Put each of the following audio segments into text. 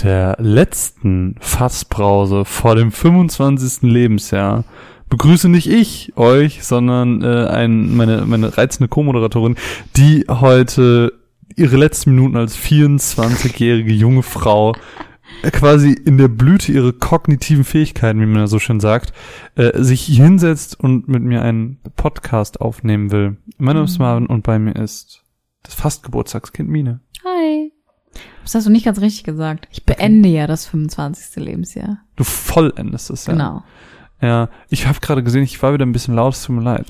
mit der letzten Fassbrause vor dem 25. Lebensjahr begrüße nicht ich euch, sondern äh, ein, meine, meine reizende Co-Moderatorin, die heute ihre letzten Minuten als 24-jährige junge Frau äh, quasi in der Blüte ihrer kognitiven Fähigkeiten, wie man ja so schön sagt, äh, sich hinsetzt und mit mir einen Podcast aufnehmen will. Mein Name ist Mhm. Marvin und bei mir ist das fast Geburtstagskind Mine. Das hast du nicht ganz richtig gesagt. Ich beende ja das 25. Lebensjahr. Du vollendest es, ja. Genau. Ja, ich habe gerade gesehen, ich war wieder ein bisschen laut, es tut mir leid.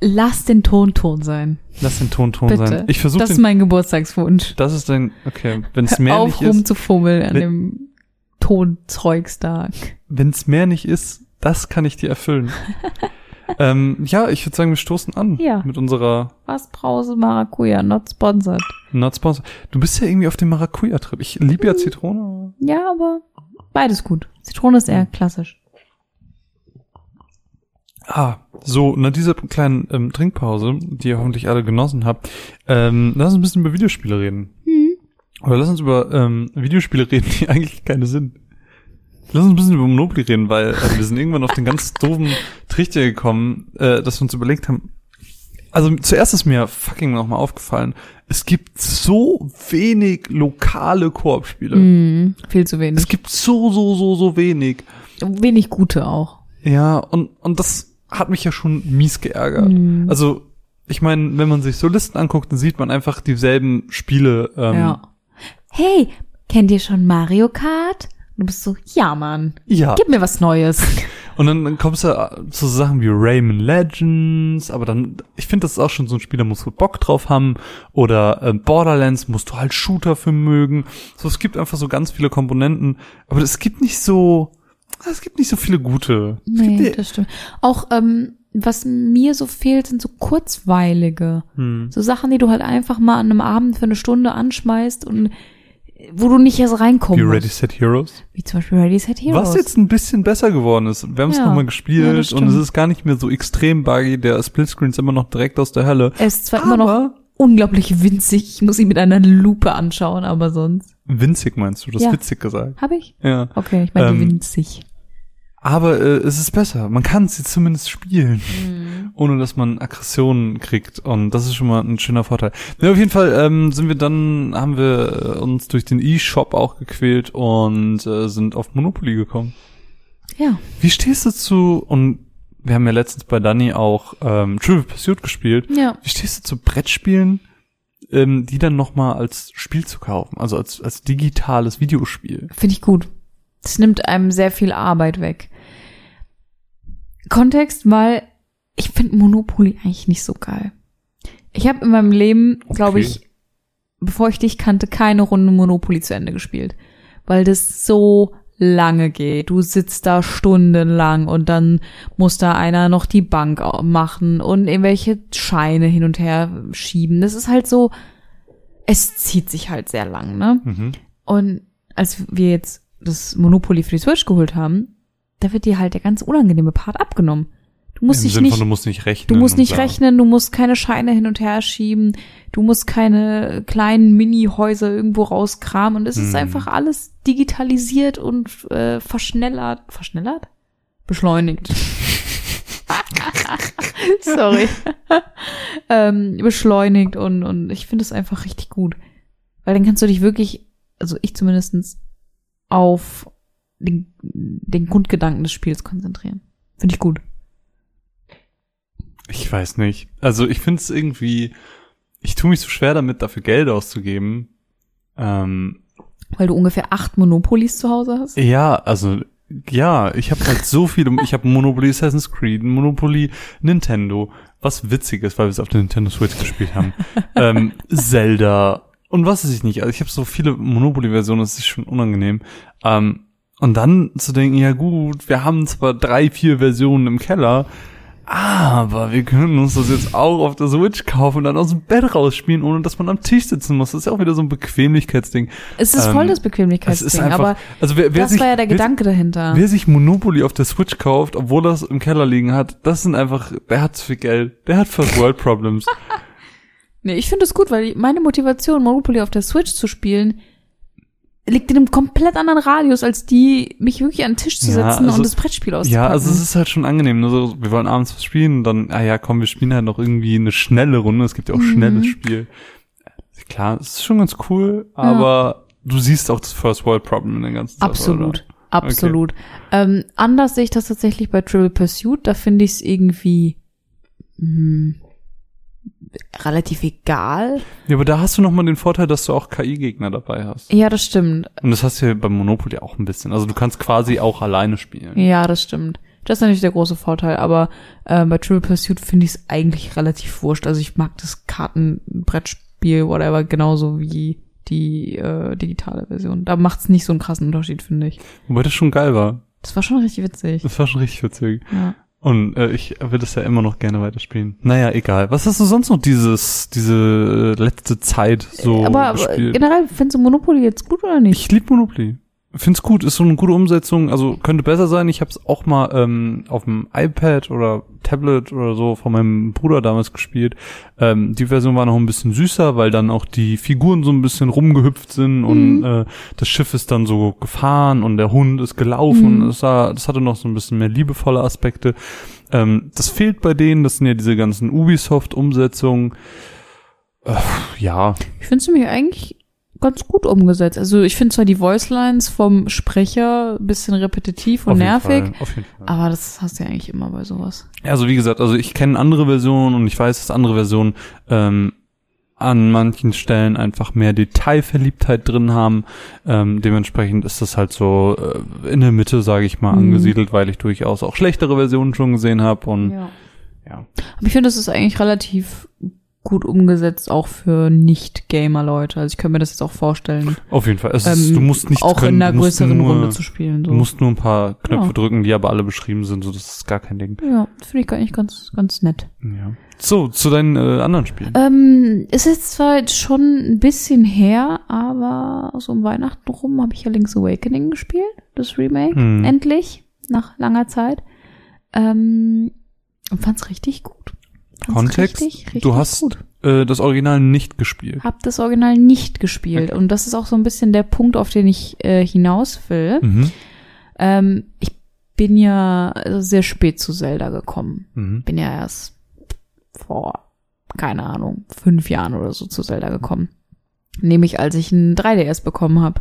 Lass den Ton Ton sein. Lass den Ton Ton Bitte. sein. Ich versuche Das ist den. mein Geburtstagswunsch. Das ist dein. Okay, wenn es mehr Auf nicht ist, rumzufummeln an Wenn- dem Tonzeugstag. wenn es mehr nicht ist, das kann ich dir erfüllen. ähm, ja, ich würde sagen, wir stoßen an Ja. mit unserer Was Brause Maracuja, not sponsored. Not Sponsor. Du bist ja irgendwie auf dem Maracuja-Trip. Ich liebe Mhm. ja Zitrone. Ja, aber beides gut. Zitrone ist eher klassisch. Ah, so, nach dieser kleinen ähm, Trinkpause, die ihr hoffentlich alle genossen habt, ähm, lass uns ein bisschen über Videospiele reden. Hm. Oder lass uns über ähm, Videospiele reden, die eigentlich keine sind. Lass uns ein bisschen über Monopoly reden, weil äh, wir sind irgendwann auf den ganz doofen Trichter gekommen, äh, dass wir uns überlegt haben. Also zuerst ist mir fucking nochmal aufgefallen, es gibt so wenig lokale Koop-Spiele. Hm, viel zu wenig. Es gibt so, so, so, so wenig. wenig gute auch. Ja, und, und das hat mich ja schon mies geärgert. Mhm. Also, ich meine, wenn man sich so Listen anguckt, dann sieht man einfach dieselben Spiele. Ähm, ja. Hey, kennt ihr schon Mario Kart? Du bist so, ja, Mann. ja. Gib mir was Neues. Und dann, dann kommst du äh, zu Sachen wie Rayman Legends, aber dann, ich finde, das ist auch schon so ein Spiel, da musst du Bock drauf haben. Oder äh, Borderlands musst du halt Shooter für mögen. So, es gibt einfach so ganz viele Komponenten, aber es gibt nicht so, es gibt nicht so viele gute. Nee, das stimmt. Auch, ähm, was mir so fehlt, sind so kurzweilige. hm. So Sachen, die du halt einfach mal an einem Abend für eine Stunde anschmeißt und wo du nicht erst reinkommst. Wie Ready Set Heroes. Wie zum Beispiel Ready Set Heroes. Was jetzt ein bisschen besser geworden ist. Wir haben es Ja. nochmal Ja, gespielt das und es ist gar nicht mehr so extrem buggy. Der Splitscreen ist immer noch direkt aus der Hölle. Er ist zwar immer noch Aber unglaublich winzig, ich muss ihn mit einer Lupe anschauen, aber sonst. winzig meinst du, das Ja. witzig gesagt. Hab ich? Ja. Okay, ich meine Ähm, winzig. Aber äh, es ist besser. Man kann sie zumindest spielen, Mhm. ohne dass man Aggressionen kriegt. Und das ist schon mal ein schöner Vorteil. Ja, auf jeden Fall ähm, sind wir dann, haben wir äh, uns durch den E-Shop auch gequält und äh, sind auf Monopoly gekommen. Ja. Wie stehst du zu, und wir haben ja letztens bei Dani auch ähm, Trivial Pursuit gespielt, Ja. Wie stehst du zu Brettspielen, ähm, die dann nochmal als Spiel zu kaufen, also als, als digitales Videospiel? Finde ich gut. Das nimmt einem sehr viel Arbeit weg. Kontext, weil ich finde Monopoly eigentlich nicht so geil. Ich habe in meinem Leben, glaube Okay. ich, bevor ich dich kannte, keine Runde Monopoly zu Ende gespielt. Weil das so lange geht. Du sitzt da stundenlang und dann muss da einer noch die Bank machen und irgendwelche Scheine hin und her schieben. Das ist halt so, es zieht sich halt sehr lang, ne? Mhm. Und als wir jetzt das Monopoly für die Switch geholt haben, da wird dir halt der ganz unangenehme Part abgenommen. Du musst Im dich nicht, von, du musst nicht rechnen. du musst nicht bla. rechnen, du musst keine Scheine hin und her schieben, du musst keine kleinen Mini-Häuser irgendwo rauskramen und es ist Hm. einfach alles digitalisiert und äh, verschnellert. Verschnellert? Beschleunigt. Sorry. ähm, beschleunigt und, und ich finde es einfach richtig gut. Weil dann kannst du dich wirklich, also ich zumindestens auf den, den Grundgedanken des Spiels konzentrieren. Finde ich gut. Ich weiß nicht. Also ich finde es irgendwie, ich tue mich so schwer damit, dafür Geld auszugeben. Ähm, Weil du ungefähr acht Monopolies zu Hause hast? ja, also ja, ich habe halt so viele. Ich habe Monopoly Assassin's Creed, Monopoly Nintendo, was witzig ist, weil wir es auf der Nintendo Switch gespielt haben. ähm, Zelda und was weiß ich nicht. Also ich habe so viele Monopoly-Versionen, das ist schon unangenehm. Ähm, und dann zu denken, ja gut, wir haben zwar drei, vier Versionen im Keller, aber wir können uns das jetzt auch auf der Switch kaufen und dann aus dem Bett rausspielen, ohne dass man am Tisch sitzen muss. Das ist ja auch wieder so ein Bequemlichkeitsding. Es ist Ähm, voll das Es Bequemlichkeitsding, ist einfach, aber also wer, wer das sich, war ja der wer, Gedanke dahinter. Wer sich Monopoly auf der Switch kauft, obwohl es im Keller liegen hat, das sind einfach, der hat zu viel Geld. Der hat First World Problems. Nee, ich finde es gut, weil meine Motivation, Monopoly auf der Switch zu spielen, liegt in einem komplett anderen Radius, als die, mich wirklich an den Tisch zu Ja, setzen also- und das Brettspiel auszupacken. Ja, also es ist halt schon angenehm. Nur so, wir wollen abends was spielen und dann, ah ja, komm, wir spielen halt noch irgendwie eine schnelle Runde. Es gibt ja auch Mhm. schnelles Spiel. Klar, es ist schon ganz cool, aber du siehst auch das First World Problem in der ganzen Sache, Absolut. Oder? Absolut. Ähm, anders sehe ich das tatsächlich bei Trivial Pursuit. Da finde ich es irgendwie mh, relativ egal. Ja, aber da hast du nochmal den Vorteil, dass du auch KI-Gegner dabei hast. Ja, das stimmt. Und das hast du ja beim Monopoly auch ein bisschen. Also du kannst quasi auch alleine spielen. Ja, das stimmt. Das ist natürlich der große Vorteil, aber äh, bei Trivial Pursuit finde ich es eigentlich relativ wurscht. Also ich mag das Kartenbrettspiel, whatever, genauso wie die äh, digitale Version. Da macht es nicht so einen krassen Unterschied, finde ich. Wobei das schon geil war. Das war schon richtig witzig. Das war schon richtig witzig. Ja. Und äh, ich will das ja immer noch gerne weiterspielen. Naja, egal. Was hast du sonst noch dieses, diese äh, letzte Zeit so aber, aber gespielt? generell, findest du Monopoly jetzt gut oder nicht? Ich liebe Monopoly. Find's gut, ist so eine gute Umsetzung, also könnte besser sein. Ich habe es auch mal ähm, auf dem iPad oder Tablet oder so von meinem Bruder damals gespielt. Ähm, die Version war noch ein bisschen süßer, weil dann auch die Figuren so ein bisschen rumgehüpft sind und äh, das Schiff ist dann so gefahren und der Hund ist gelaufen. Mhm. Das, war, das hatte noch so ein bisschen mehr liebevolle Aspekte. Ähm, das fehlt bei denen, das sind ja diese ganzen Ubisoft-Umsetzungen. Äh, ja, Ich finde es nämlich eigentlich ganz gut umgesetzt. Also ich finde zwar die Voicelines vom Sprecher ein bisschen repetitiv und nervig, Fall. aber das hast du ja eigentlich immer bei sowas. Ja, Also wie gesagt, also ich kenne andere Versionen und ich weiß, dass andere Versionen ähm, an manchen Stellen einfach mehr Detailverliebtheit drin haben. Ähm, dementsprechend ist das halt so äh, in der Mitte, sage ich mal, Mhm. angesiedelt, weil ich durchaus auch schlechtere Versionen schon gesehen habe und Ja. ja. Aber ich finde, das ist eigentlich relativ gut umgesetzt, auch für Nicht-Gamer-Leute. Also ich könnte mir das jetzt auch vorstellen, Auf jeden Fall. Es ist, ähm, du musst nichts auch können, in einer größeren nur, Runde zu spielen. So. Du musst nur ein paar Knöpfe Ja. drücken, die aber alle beschrieben sind, so das ist gar kein Ding. ja, finde ich eigentlich ganz, ganz nett. Ja. So, zu deinen äh, anderen Spielen. Ähm, ist jetzt zwar jetzt schon ein bisschen her, aber so um Weihnachten rum habe ich ja Link's Awakening gespielt, das Remake, Hm. endlich, nach langer Zeit. Ähm, und fand's richtig gut. Fand's Kontext, Richtig, richtig du hast gut. äh, das Original nicht gespielt. Hab das Original nicht gespielt Okay. und das ist auch so ein bisschen der Punkt, auf den ich äh, hinaus will. Mhm. Ähm, ich bin ja sehr spät zu Zelda gekommen. Mhm. bin ja erst vor, keine Ahnung, fünf Jahren oder so zu Zelda gekommen. Nämlich als ich ein 3DS bekommen habe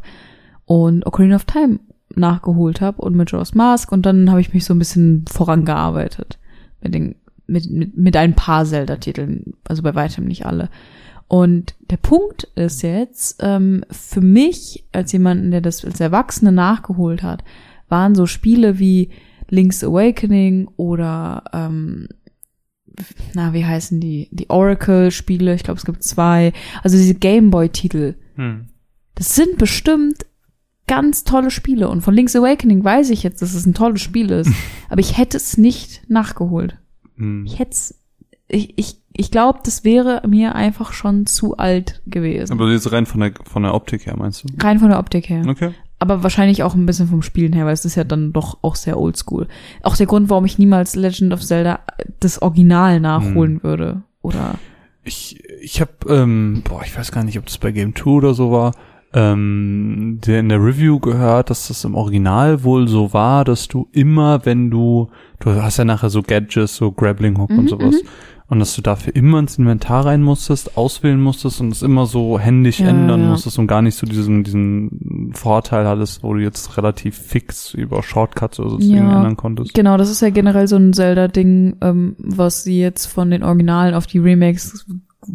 und Ocarina of Time nachgeholt habe und mit Majora's Mask und dann habe ich mich so ein bisschen vorangearbeitet mit den mit, mit, mit ein paar Zelda-Titeln, also bei weitem nicht alle. Und der Punkt ist jetzt, ähm, für mich, als jemanden, der das als Erwachsene nachgeholt hat, waren so Spiele wie Link's Awakening oder ähm, na, wie heißen die? Die Oracle-Spiele, ich glaube, es gibt zwei. Also diese Gameboy-Titel. Hm. Das sind bestimmt ganz tolle Spiele. Und von Link's Awakening weiß ich jetzt, dass es ein tolles Spiel ist. Aber ich hätte es nicht nachgeholt. Hm. Ich hätte ich, ich, ich glaube, das wäre mir einfach schon zu alt gewesen. Aber jetzt rein von der, von der Optik her, meinst du? Rein von der Optik her. Okay. Aber wahrscheinlich auch ein bisschen vom Spielen her, weil es ist ja dann doch auch sehr oldschool. Auch der Grund, warum ich niemals Legend of Zelda das Original nachholen Hm. würde. Oder Ich, ich habe, ähm, boah, ich weiß gar nicht, ob das bei Game 2 oder so war, ähm, der in der Review gehört, dass das im Original wohl so war, dass du immer, wenn du, du hast ja nachher so Gadgets, so Grappling Hook und Mhm, sowas, und dass du dafür immer ins Inventar rein musstest, auswählen musstest und es immer so händisch Ja, ändern ja. musstest und gar nicht so diesen, diesen Vorteil hattest, wo du jetzt relativ fix über Shortcuts oder so Ja. Ändern konntest. Genau, das ist ja generell so ein Zelda-Ding, ähm, was sie jetzt von den Originalen auf die Remakes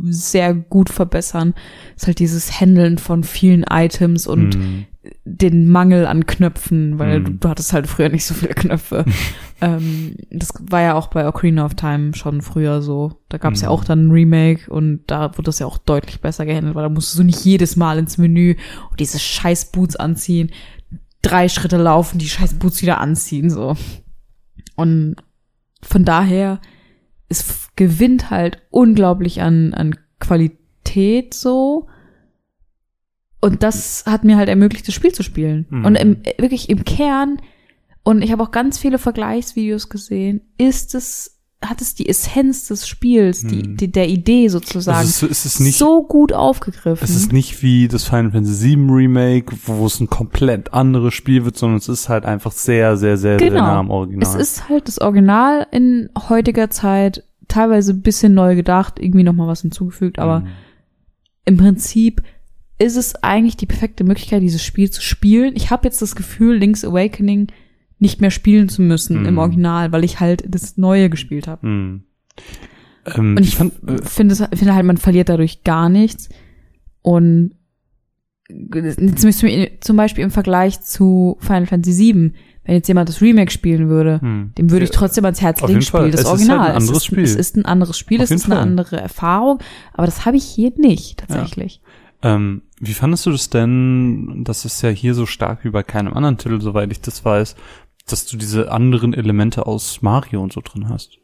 sehr gut verbessern. Ist halt dieses Handeln von vielen Items und Hm. den Mangel an Knöpfen, weil Mhm. du, du hattest halt früher nicht so viele Knöpfe. ähm, das war ja auch bei Ocarina of Time schon früher so. Da gab es ja Mhm. auch dann ein Remake und da wurde das ja auch deutlich besser gehandelt, weil da musstest du nicht jedes Mal ins Menü und diese scheiß Boots anziehen, drei Schritte laufen, die scheiß Boots wieder anziehen, so. Und von daher, f- gewinnt halt unglaublich an, an Qualität so. Und das hat mir halt ermöglicht, das Spiel zu spielen. Mhm. Und im, wirklich im Kern, und ich habe auch ganz viele Vergleichsvideos gesehen, ist es hat es die Essenz des Spiels, die, Hm. die der Idee sozusagen Es ist, es ist nicht, so gut aufgegriffen. es ist nicht wie das Final Fantasy VII Remake, wo es ein komplett anderes Spiel wird, sondern es ist halt einfach sehr, sehr, sehr, sehr Genau. nah am Original. Es ist halt das Original in heutiger Zeit, teilweise ein bisschen neu gedacht, irgendwie nochmal was hinzugefügt, aber Mhm. im Prinzip ist es eigentlich die perfekte Möglichkeit, dieses Spiel zu spielen. Ich habe jetzt das Gefühl, Link's Awakening nicht mehr spielen zu müssen Mhm. im Original, weil ich halt das Neue gespielt habe. Mhm. Ähm, Und ich fand, äh, finde, finde halt, man verliert dadurch gar nichts. Und zum Beispiel im Vergleich zu Final Fantasy VII, wenn jetzt jemand das Remake spielen würde, hm. dem würde ich Ja, trotzdem ans Herz legen, spiel das Es ist halt Original. ein anderes es, ist, Spiel. es ist ein anderes Spiel, Auf es ist eine Fall. andere Erfahrung, aber das habe ich hier nicht, tatsächlich. Ähm, wie fandest du das denn, das ist ja hier so stark wie bei keinem anderen Titel, soweit ich das weiß, dass du diese anderen Elemente aus Mario und so drin hast?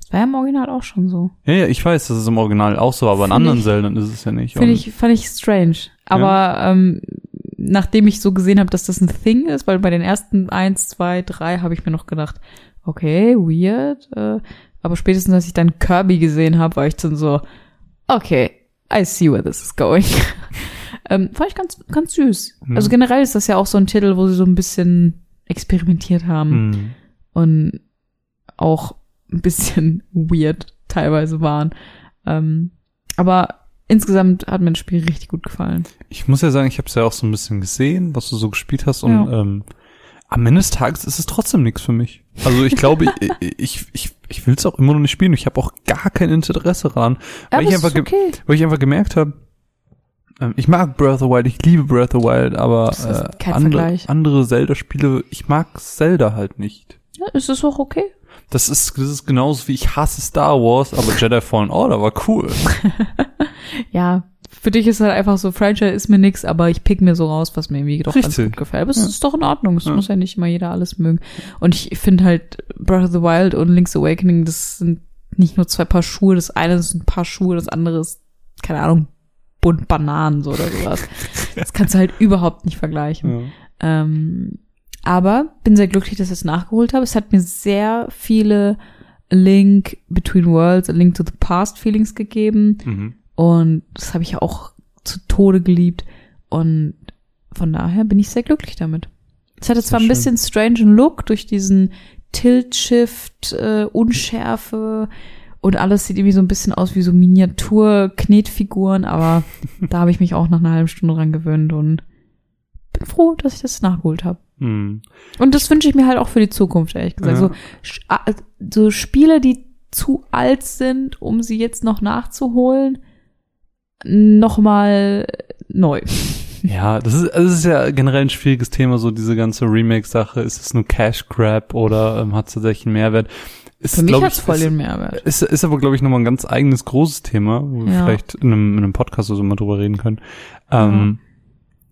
Das war ja im Original auch schon so. Ja, ja, ich weiß, das ist im Original auch so, aber in Find anderen ich- Zelda ist es ja nicht. Finde ich, fand ich strange. Aber ähm, nachdem ich so gesehen habe, dass das ein Thing ist, weil bei den ersten eins, zwei, drei habe ich mir noch gedacht, okay, weird. Äh, aber spätestens als ich dann Kirby gesehen habe, war ich dann so, okay, I see where this is going. ähm, fand ich ganz, ganz süß. Mhm. Also generell ist das ja auch so ein Titel, wo sie so ein bisschen experimentiert haben Hm. und auch ein bisschen weird teilweise waren. Ähm, aber insgesamt hat mir das Spiel richtig gut gefallen. Ich muss ja sagen, ich habe es ja auch so ein bisschen gesehen, was du so gespielt hast und Ja. ähm, am Ende des Tages ist es trotzdem nichts für mich. Also ich glaube, ich, ich, ich, ich will es auch immer noch nicht spielen. Ich habe auch gar kein Interesse daran, weil ich es einfach okay. weil ich einfach gemerkt habe, ähm, ich mag Breath of the Wild, ich liebe Breath of the Wild, aber äh, andere, andere Zelda-Spiele, ich mag Zelda halt nicht. Ja, es ist auch okay. Das ist, das ist genauso wie ich hasse Star Wars, aber Jedi Fallen Order war cool. Ja, für dich ist halt einfach so, Franchise ist mir nix, aber ich pick mir so raus, was mir irgendwie doch ganz Richtig. gut gefällt. Aber es Ja. ist doch in Ordnung. Es Ja. muss ja nicht immer jeder alles mögen. Und ich finde halt Breath of the Wild und Link's Awakening, das sind nicht nur zwei Paar Schuhe. Das eine ist ein Paar Schuhe, das andere ist, keine Ahnung, bunt Bananen so oder sowas. Das kannst du halt überhaupt nicht vergleichen. Ja. Ähm, aber bin sehr glücklich, dass ich es nachgeholt habe. Es hat mir sehr viele Link Between Worlds, Link to the Past Feelings gegeben. Mhm. Und das habe ich ja auch zu Tode geliebt. Und von daher bin ich sehr glücklich damit. Es hatte zwar ein bisschen strangen Look durch diesen Tilt-Shift, äh, Unschärfe und alles sieht irgendwie so ein bisschen aus wie so Miniatur-Knetfiguren, aber da habe ich mich auch nach einer halben Stunde dran gewöhnt und bin froh, dass ich das nachgeholt habe. Mhm. Und das wünsche ich mir halt auch für die Zukunft, ehrlich gesagt. Ja. So, so Spiele, die zu alt sind, um sie jetzt noch nachzuholen, nochmal neu. Ja, das ist, das ist ja generell ein schwieriges Thema, so diese ganze Remake-Sache. Ist es nur Cash Grab oder ähm, hat es tatsächlich einen Mehrwert? Ist, Für mich ich, voll ist, den Mehrwert. ist, ist aber, glaube ich, nochmal ein ganz eigenes großes Thema, wo wir Ja. vielleicht in einem, in einem Podcast oder so mal drüber reden können. Ähm,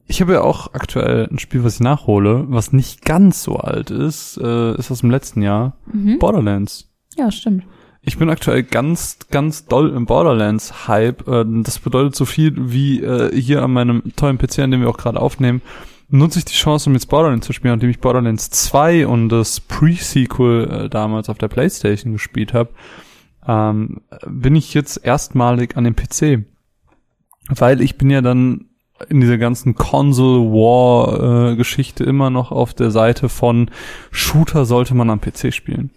Ich habe ja auch aktuell ein Spiel, was ich nachhole, was nicht ganz so alt ist, äh, ist aus dem letzten Jahr, Mhm. Borderlands. Ja, stimmt. Ich bin aktuell ganz, ganz doll im Borderlands-Hype. Äh, Das bedeutet so viel wie äh, hier an meinem tollen PC, an dem wir auch gerade aufnehmen, nutze ich die Chance, um jetzt Borderlands zu spielen, indem ich Borderlands 2 und das Pre-Sequel äh, damals auf der Playstation gespielt habe, ähm, bin ich jetzt erstmalig an dem PC. Weil ich bin ja dann in dieser ganzen Console-War-Geschichte immer noch auf der Seite von Shooter sollte man am PC spielen.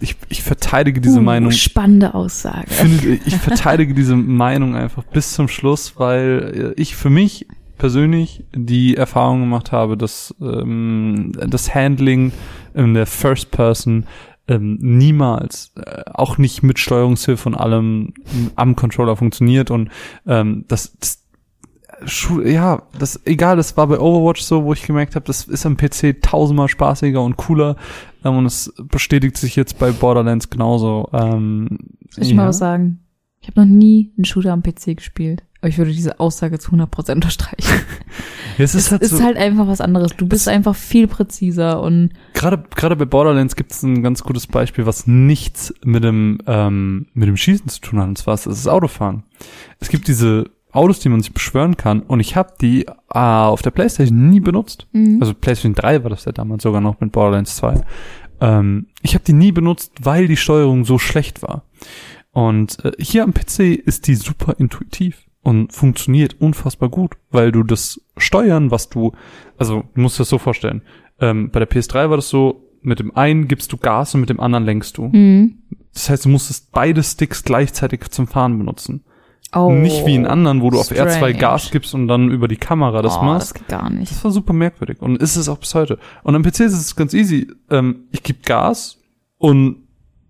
Ich, ich verteidige diese Uh, Meinung Spannende Aussage. finde, ich verteidige diese Meinung einfach bis zum Schluss, weil äh, ich für mich persönlich die Erfahrung gemacht habe, dass ähm, das Handling in der First Person ähm, niemals, äh, auch nicht mit Steuerungshilfe und allem am Controller funktioniert und ähm, das, das ja, das egal, das war bei Overwatch so, wo ich gemerkt habe, das ist am PC tausendmal spaßiger und cooler ähm, und es bestätigt sich jetzt bei Borderlands genauso. Ähm, Soll ich mal was sagen? Ich habe noch nie einen Shooter am PC gespielt. Aber ich würde diese Aussage zu 100% unterstreichen. Ja, es Es ist halt ist so, halt einfach was anderes. Du bist einfach viel präziser und gerade gerade bei Borderlands gibt es ein ganz gutes Beispiel, was nichts mit dem ähm, mit dem Schießen zu tun hat. Und zwar ist es das Autofahren. Es gibt diese Autos, die man sich beschwören kann, und ich habe die äh, auf der PlayStation nie benutzt. Mhm. Also PlayStation 3 war das ja damals sogar noch mit Borderlands 2. Ähm, ich habe die nie benutzt, weil die Steuerung so schlecht war. Und äh, hier am PC ist die super intuitiv und funktioniert unfassbar gut, weil du das Steuern, was du, also du musst dir das so vorstellen, ähm, bei der PS3 war das so, mit dem einen gibst du Gas und mit dem anderen lenkst du. Mhm. Das heißt, du musstest beide Sticks gleichzeitig zum Fahren benutzen. Oh, Nicht wie in anderen, wo du auf R2 strange. Gas gibst und dann über die Kamera das oh, machst. Das geht gar nicht. Das war super merkwürdig und ist es auch bis heute. Und am PC ist es ganz easy. Ähm, ich gebe Gas und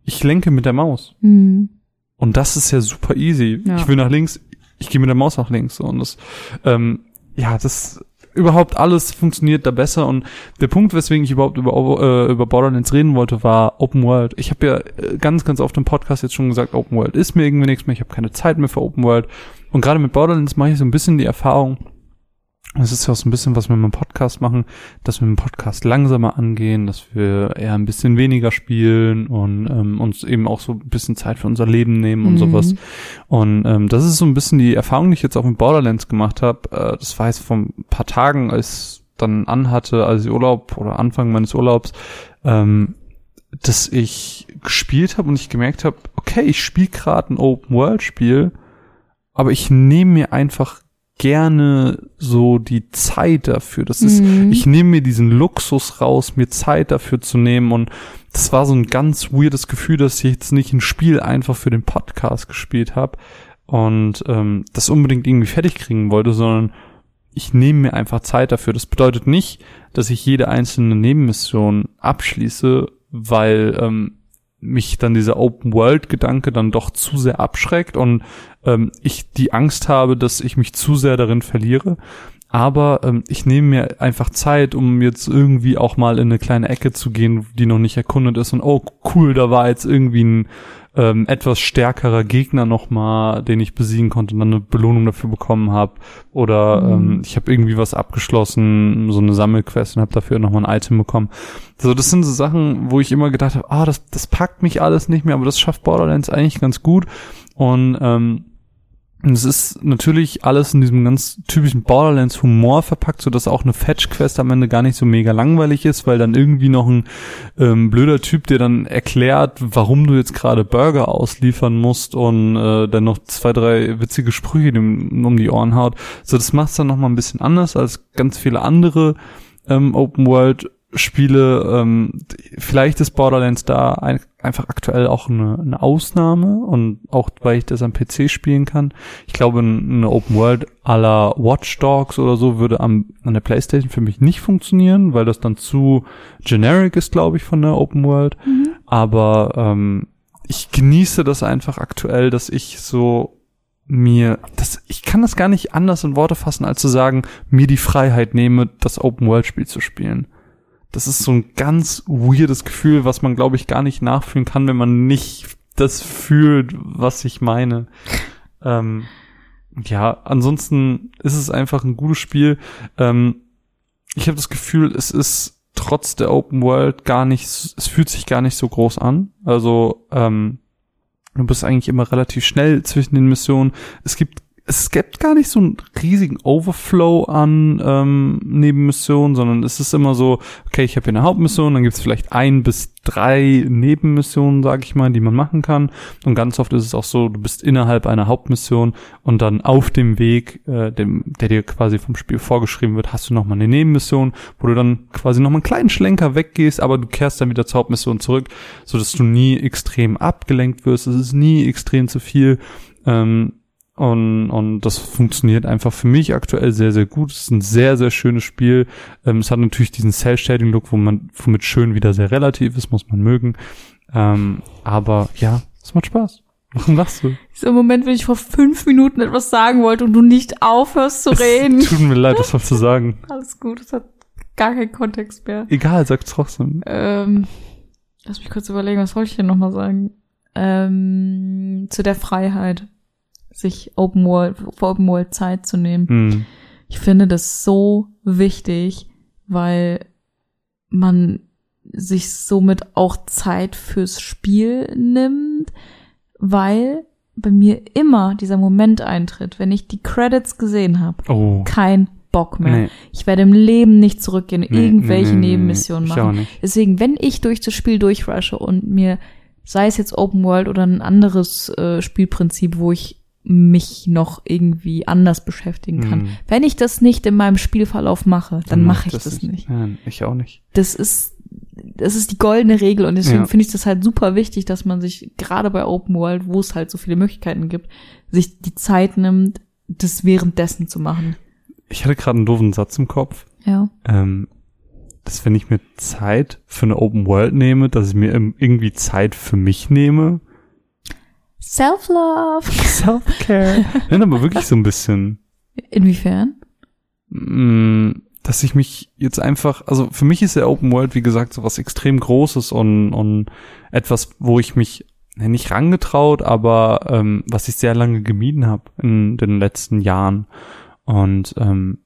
ich lenke mit der Maus. Mhm. Und das ist ja super easy. Ja. Ich will nach links, ich gehe mit der Maus nach links. Und das, ähm, ja, das überhaupt alles funktioniert da besser. Und der Punkt, weswegen ich überhaupt über, äh, über Borderlands reden wollte, war Open World. Ich habe ja äh, ganz, ganz oft im Podcast jetzt schon gesagt, Open World ist mir irgendwie nichts mehr. Ich habe keine Zeit mehr für Open World. Und gerade mit Borderlands mache ich so ein bisschen die Erfahrung, das ist ja auch so ein bisschen, was wir mit dem Podcast machen, dass wir mit dem Podcast langsamer angehen, dass wir eher ein bisschen weniger spielen und ähm, uns eben auch so ein bisschen Zeit für unser Leben nehmen und Mhm. sowas. Und ähm, das ist so ein bisschen die Erfahrung, die ich jetzt auch mit Borderlands gemacht habe. Äh, das war jetzt vor ein paar Tagen, als ich dann anhatte, als ich Urlaub oder Anfang meines Urlaubs, ähm, dass ich gespielt habe und ich gemerkt habe, okay, ich spiele gerade ein Open-World-Spiel, aber ich nehme mir einfach gerne so die Zeit dafür. Das ist, Mhm. ich nehme mir diesen Luxus raus, mir Zeit dafür zu nehmen und das war so ein ganz weirdes Gefühl, dass ich jetzt nicht ein Spiel einfach für den Podcast gespielt habe und ähm, das unbedingt irgendwie fertig kriegen wollte, sondern ich nehme mir einfach Zeit dafür. Das bedeutet nicht, dass ich jede einzelne Nebenmission abschließe, weil ähm, mich dann dieser Open-World-Gedanke dann doch zu sehr abschreckt und ähm, ich die Angst habe, dass ich mich zu sehr darin verliere. Aber ähm, ich nehme mir einfach Zeit, um jetzt irgendwie auch mal in eine kleine Ecke zu gehen, die noch nicht erkundet ist. Und oh, cool, da war jetzt irgendwie ein ähm, etwas stärkerer Gegner nochmal, den ich besiegen konnte und dann eine Belohnung dafür bekommen habe. Oder Mhm. ähm, ich habe irgendwie was abgeschlossen, so eine Sammelquest und habe dafür nochmal ein Item bekommen. So, das sind so Sachen, wo ich immer gedacht habe, ah, das, das packt mich alles nicht mehr, aber das schafft Borderlands eigentlich ganz gut. Und ähm, und es ist natürlich alles in diesem ganz typischen Borderlands-Humor verpackt, so dass auch eine Fetch-Quest am Ende gar nicht so mega langweilig ist, weil dann irgendwie noch ein ähm, blöder Typ dir dann erklärt, warum du jetzt gerade Burger ausliefern musst und äh, dann noch zwei, drei witzige Sprüche dem um die Ohren haut. So, das macht's dann nochmal ein bisschen anders als ganz viele andere ähm, Open-World Spiele, ähm, vielleicht ist Borderlands da ein, einfach aktuell auch eine, eine Ausnahme und auch weil ich das am PC spielen kann. Ich glaube, eine Open World à la Watch Dogs oder so würde am, an der Playstation für mich nicht funktionieren, weil das dann zu generic ist, glaube ich, von der Open World. Aber ähm, ich genieße das einfach aktuell, dass ich so mir, das, ich kann das gar nicht anders in Worte fassen, als zu sagen, mir die Freiheit nehme, das Open World Spiel zu spielen. Das ist so ein ganz weirdes Gefühl, was man, glaube ich, gar nicht nachfühlen kann, wenn man nicht das fühlt, was ich meine. Ähm, ja, ansonsten ist es einfach ein gutes Spiel. Ähm, ich habe das Gefühl, es ist trotz der Open World gar nicht, es fühlt sich gar nicht so groß an. Also ähm, du bist eigentlich immer relativ schnell zwischen den Missionen. Es gibt es gibt gar nicht so einen riesigen Overflow an ähm, Nebenmissionen, sondern es ist immer so, okay, ich habe hier eine Hauptmission, dann gibt es vielleicht ein bis drei Nebenmissionen, sage ich mal, die man machen kann. Und ganz oft ist es auch so, du bist innerhalb einer Hauptmission und dann auf dem Weg, äh, dem, der dir quasi vom Spiel vorgeschrieben wird, hast du nochmal eine Nebenmission, wo du dann quasi nochmal einen kleinen Schlenker weggehst, aber du kehrst dann wieder zur Hauptmission zurück, so dass du nie extrem abgelenkt wirst. Es ist nie extrem zu viel. Ähm, und, und das funktioniert einfach für mich aktuell sehr, sehr gut. Es ist ein sehr, sehr schönes Spiel. Ähm, es hat natürlich diesen Cell-Shading-Look, wo man, womit schön wieder sehr relativ ist, muss man mögen. Ähm, aber ja, es macht Spaß. Warum lachst du? So im Moment, wenn ich vor fünf Minuten etwas sagen wollte und du nicht aufhörst zu reden. Es tut mir leid, das was zu sagen. Alles gut, das hat gar keinen Kontext mehr. Egal, sag's trotzdem. Ähm, lass mich kurz überlegen, was wollte ich denn nochmal sagen? Ähm, zu der Freiheit, sich Open World, für Open World Zeit zu nehmen. Hm. Ich finde das so wichtig, weil man sich somit auch Zeit fürs Spiel nimmt, weil bei mir immer dieser Moment eintritt, wenn ich die Credits gesehen habe. Oh. Kein Bock mehr. Nee. Ich werde im Leben nicht zurückgehen Nee, irgendwelche nee, Nebenmissionen machen. Deswegen, wenn ich durch das Spiel durchrushe und mir, sei es jetzt Open World oder ein anderes äh, Spielprinzip, wo ich mich noch irgendwie anders beschäftigen kann. Hm. Wenn ich das nicht in meinem Spielverlauf mache, dann, mache ich das, nicht. Nein, ich auch nicht. Das ist, das ist die goldene Regel und deswegen Ja. finde ich das halt super wichtig, dass man sich gerade bei Open World, wo es halt so viele Möglichkeiten gibt, sich die Zeit nimmt, das währenddessen zu machen. Ich hatte gerade einen doofen Satz im Kopf. Ja. Ähm, dass wenn ich mir Zeit für eine Open World nehme, dass ich mir irgendwie Zeit für mich nehme. Self-Love. Self-Care. Nein, aber wirklich so ein bisschen. Inwiefern? Mm, dass ich mich jetzt einfach, also für mich ist der Open World, wie gesagt, so was extrem Großes und, und etwas, wo ich mich nicht rangetraut, aber ähm, was ich sehr lange gemieden habe in den letzten Jahren. Und ähm,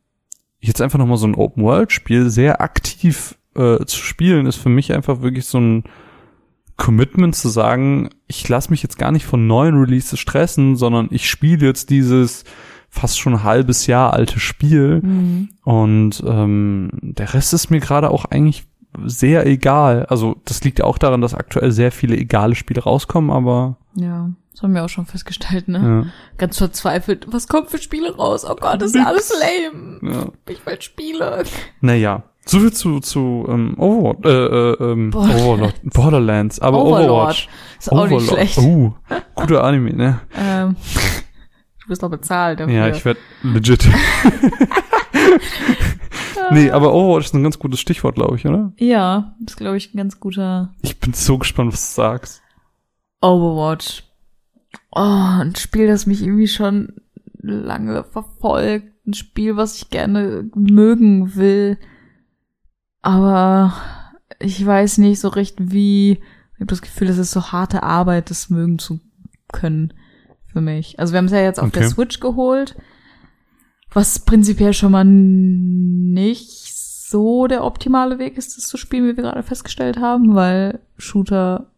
jetzt einfach nochmal so ein Open World Spiel sehr aktiv äh, zu spielen, ist für mich einfach wirklich so ein Commitment zu sagen, ich lasse mich jetzt gar nicht von neuen Releases stressen, sondern ich spiele jetzt dieses fast schon ein halbes Jahr alte Spiel Mhm. und ähm, der Rest ist mir gerade auch eigentlich sehr egal. Also das liegt auch daran, dass aktuell sehr viele egale Spiele rauskommen, aber Ja, das haben wir auch schon festgestellt, ne? ja, Ganz verzweifelt. Was kommt für Spiele raus? Oh Gott, das ist ja alles lame. ja. Ich will Spiele. Naja, so viel zu, zu ähm, Overwatch, äh, äh, ähm, Borderlands. Overlord, Borderlands, aber Overlord. Overwatch. Ist auch nicht Overlord. schlecht. Uh, guter Anime, ne? Ähm, du wirst doch bezahlt dafür. Ja, ich werde legit. nee, aber Overwatch ist ein ganz gutes Stichwort, glaube ich, oder? Ja, das ist, glaube ich, ein ganz guter Ich bin so gespannt, was du sagst. Overwatch. Oh, ein Spiel, das mich irgendwie schon lange verfolgt. Ein Spiel, was ich gerne mögen will. Aber ich weiß nicht so recht wie. Ich habe das Gefühl, es ist so harte Arbeit, das mögen zu können für mich. Also wir haben es ja jetzt auf der Okay. Switch geholt, was prinzipiell schon mal nicht so der optimale Weg ist, das zu spielen, wie wir gerade festgestellt haben, weil Shooter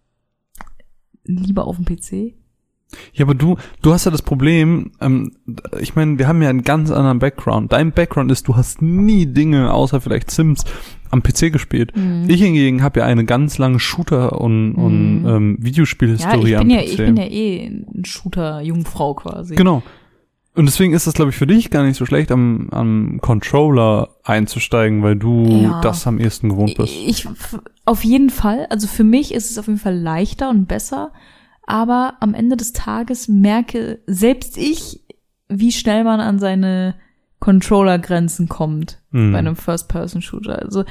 lieber auf dem PC. Ja, aber du, du hast ja das Problem, ähm, ich meine, wir haben ja einen ganz anderen Background. Dein Background ist, du hast nie Dinge, außer vielleicht Sims, am PC gespielt. Mhm. Ich hingegen habe ja eine ganz lange Shooter- und, und Mhm. ähm, Ja, Videospielhistorie ich am bin ja, PC. ich bin ja eh ein Shooter-Jungfrau quasi. Genau. Und deswegen ist das, glaube ich, für dich gar nicht so schlecht, am, am Controller einzusteigen, weil du Ja. das am ehesten gewohnt bist. Ich, auf jeden Fall, also für mich ist es auf jeden Fall leichter und besser, aber am Ende des Tages merke selbst ich, wie schnell man an seine Controller-Grenzen kommt Hm. bei einem First-Person-Shooter. Also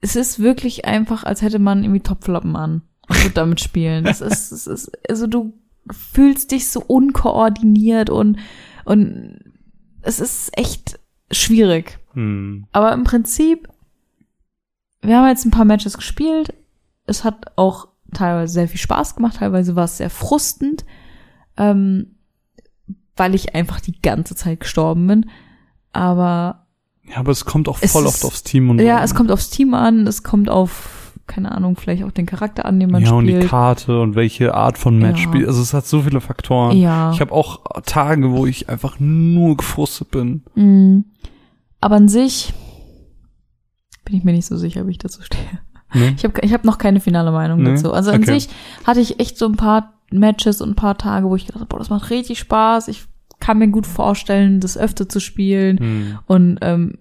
es ist wirklich einfach, als hätte man irgendwie Topflappen an und wird damit spielen. Das ist, es ist, also du fühlst dich so unkoordiniert und, und es ist echt schwierig. Hm. Aber im Prinzip, wir haben jetzt ein paar Matches gespielt. Es hat auch teilweise sehr viel Spaß gemacht, teilweise war es sehr frustend, ähm, weil ich einfach die ganze Zeit gestorben bin. Aber Ja, aber es kommt auch voll ist- oft aufs Team und ja, es kommt aufs Team an, es kommt auf, keine Ahnung, vielleicht auch den Charakter an, den man ja, und die spielt. Karte und welche Art von Match Ja. spielt. Also es hat so viele Faktoren. Ja. Ich habe auch Tage, wo ich einfach nur gefrustet bin. Mm. Aber an sich bin ich mir nicht so sicher, wie ich dazu stehe. Ne? Ich habe ich hab noch keine finale Meinung Nee? dazu. Also an Okay. sich hatte ich echt so ein paar Matches und ein paar Tage, wo ich gedacht habe, boah, das macht richtig Spaß. Ich kann mir gut vorstellen, das öfter zu spielen. Hm. Und ähm,